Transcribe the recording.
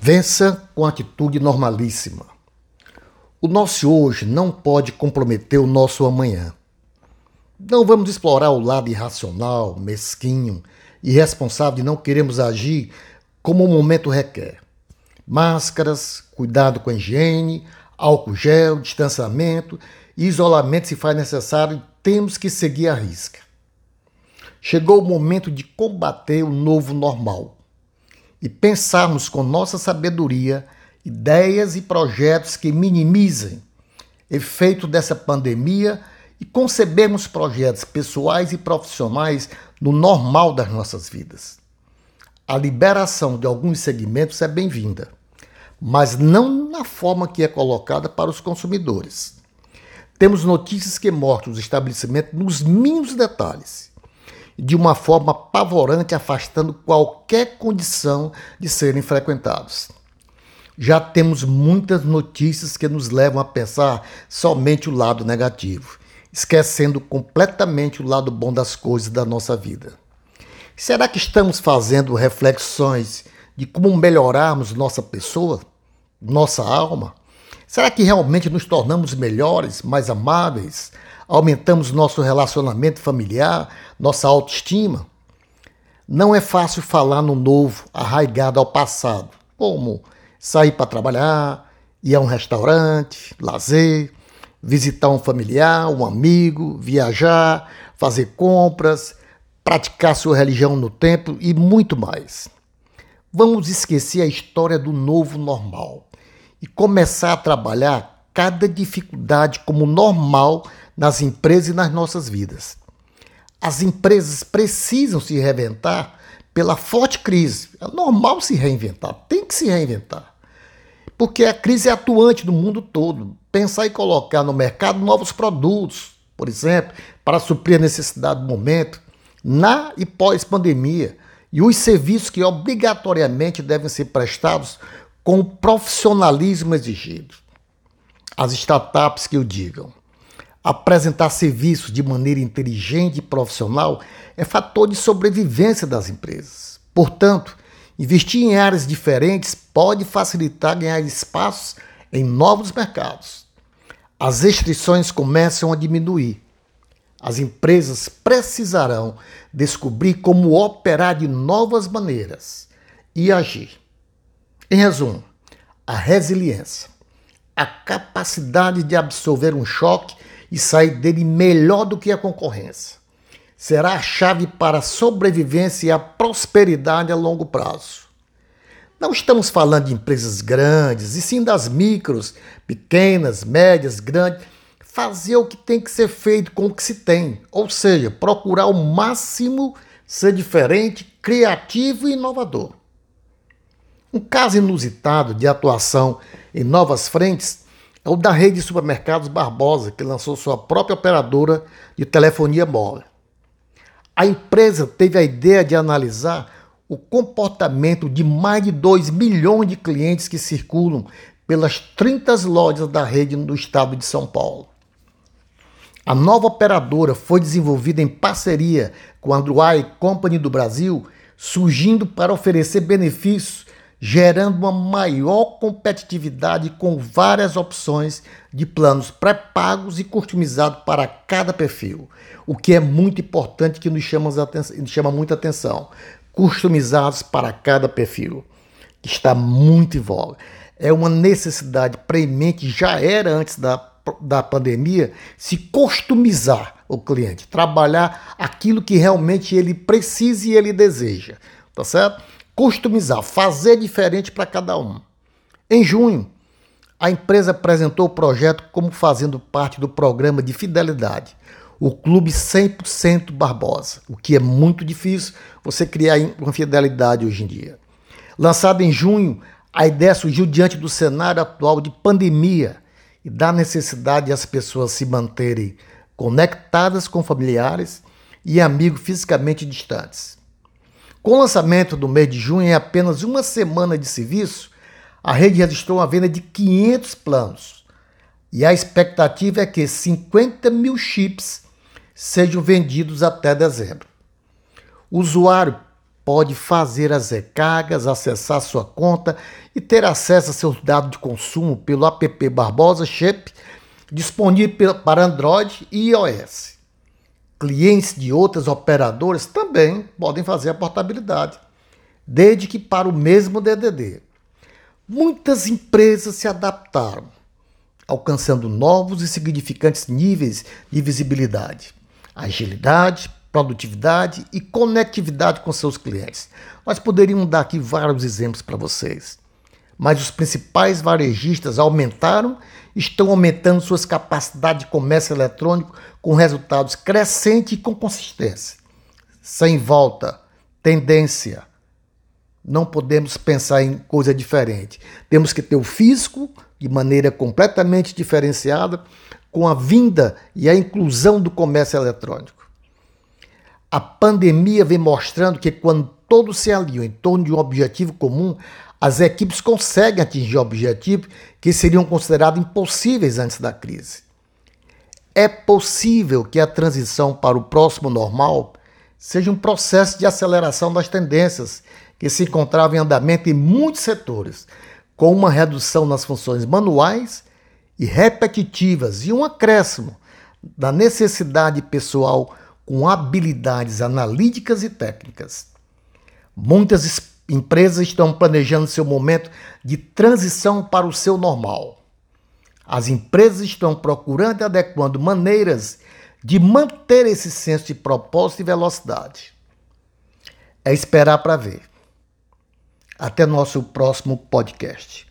Vença com atitude normalíssima. O nosso hoje não pode comprometer o nosso amanhã. Não vamos explorar o lado irracional, mesquinho, irresponsável de não queremos agir como o momento requer. Máscaras, cuidado com a higiene, álcool gel, distanciamento e isolamento se faz necessário, temos que seguir a risca. Chegou o momento de combater o novo normal e pensarmos com nossa sabedoria ideias e projetos que minimizem efeito dessa pandemia e concebermos projetos pessoais e profissionais no normal das nossas vidas. A liberação de alguns segmentos é bem-vinda, mas não na forma que é colocada para os consumidores. Temos notícias que mostram os estabelecimentos nos mínimos detalhes de uma forma apavorante, afastando qualquer condição de serem frequentados. Já temos muitas notícias que nos levam a pensar somente o lado negativo, esquecendo completamente o lado bom das coisas da nossa vida. Será que estamos fazendo reflexões de como melhorarmos nossa pessoa, nossa alma? Será que realmente nos tornamos melhores, mais amáveis, aumentamos nosso relacionamento familiar, nossa autoestima. Não é fácil falar no novo, arraigado ao passado, como sair para trabalhar, ir a um restaurante, lazer, visitar um familiar, um amigo, viajar, fazer compras, praticar sua religião no templo e muito mais. Vamos esquecer a história do novo normal e começar a trabalhar cada dificuldade como normal nas empresas e nas nossas vidas. As empresas precisam se reinventar pela forte crise. É normal se reinventar, tem que se reinventar. Porque a crise é atuante no mundo todo. Pensar em colocar no mercado novos produtos, por exemplo, para suprir a necessidade do momento, na e pós-pandemia, e os serviços que obrigatoriamente devem ser prestados com o profissionalismo exigido. As startups que o digam. Apresentar serviços de maneira inteligente e profissional é fator de sobrevivência das empresas. Portanto, investir em áreas diferentes pode facilitar ganhar espaços em novos mercados. As restrições começam a diminuir. As empresas precisarão descobrir como operar de novas maneiras e agir. Em resumo, a resiliência, a capacidade de absorver um choque e sair dele melhor do que a concorrência. Será a chave para a sobrevivência e a prosperidade a longo prazo. Não estamos falando de empresas grandes, e sim das micros, pequenas, médias, grandes. Fazer o que tem que ser feito com o que se tem, ou seja, procurar o máximo ser diferente, criativo e inovador. Um caso inusitado de atuação em novas frentes é o da rede de supermercados Barbosa, que lançou sua própria operadora de telefonia móvel. A empresa teve a ideia de analisar o comportamento de mais de 2 milhões de clientes que circulam pelas 30 lojas da rede no estado de São Paulo. A nova operadora foi desenvolvida em parceria com a Android Company do Brasil, surgindo para oferecer benefícios gerando uma maior competitividade com várias opções de planos pré-pagos e customizados para cada perfil, o que é muito importante que nos chama, chama muita atenção. Customizados para cada perfil, está muito em voga. É uma necessidade premente, já era antes da, da pandemia, se customizar o cliente, trabalhar aquilo que realmente ele precisa e ele deseja, tá certo? Customizar, fazer diferente para cada um. Em junho, a empresa apresentou o projeto como fazendo parte do programa de fidelidade, o Clube 100% Barbosa, o que é muito difícil você criar uma fidelidade hoje em dia. Lançado em junho, a ideia surgiu diante do cenário atual de pandemia e da necessidade de as pessoas se manterem conectadas com familiares e amigos fisicamente distantes. Com o lançamento do mês de junho, em apenas uma semana de serviço, a rede registrou uma venda de 500 planos. E a expectativa é que 50 mil chips sejam vendidos até dezembro. O usuário pode fazer as recargas, acessar sua conta e ter acesso a seus dados de consumo pelo app Barbosa Chip, disponível para Android e iOS. Clientes de outras operadoras também podem fazer a portabilidade, desde que para o mesmo DDD. Muitas empresas se adaptaram, alcançando novos e significantes níveis de visibilidade, agilidade, produtividade e conectividade com seus clientes. Nós poderíamos dar aqui vários exemplos para vocês. Mas os principais varejistas aumentaram, estão aumentando suas capacidades de comércio eletrônico com resultados crescentes e com consistência. Sem volta, tendência. Não podemos pensar em coisa diferente. Temos que ter o físico de maneira completamente diferenciada com a vinda e a inclusão do comércio eletrônico. A pandemia vem mostrando que quando todos se alinham em torno de um objetivo comum, as equipes conseguem atingir objetivos que seriam considerados impossíveis antes da crise. É possível que a transição para o próximo normal seja um processo de aceleração das tendências que se encontravam em andamento em muitos setores, com uma redução nas funções manuais e repetitivas e um acréscimo da necessidade pessoal com habilidades analíticas e técnicas. Muitas empresas estão planejando seu momento de transição para o seu normal. As empresas estão procurando e adequando maneiras de manter esse senso de propósito e velocidade. É esperar para ver. Até nosso próximo podcast.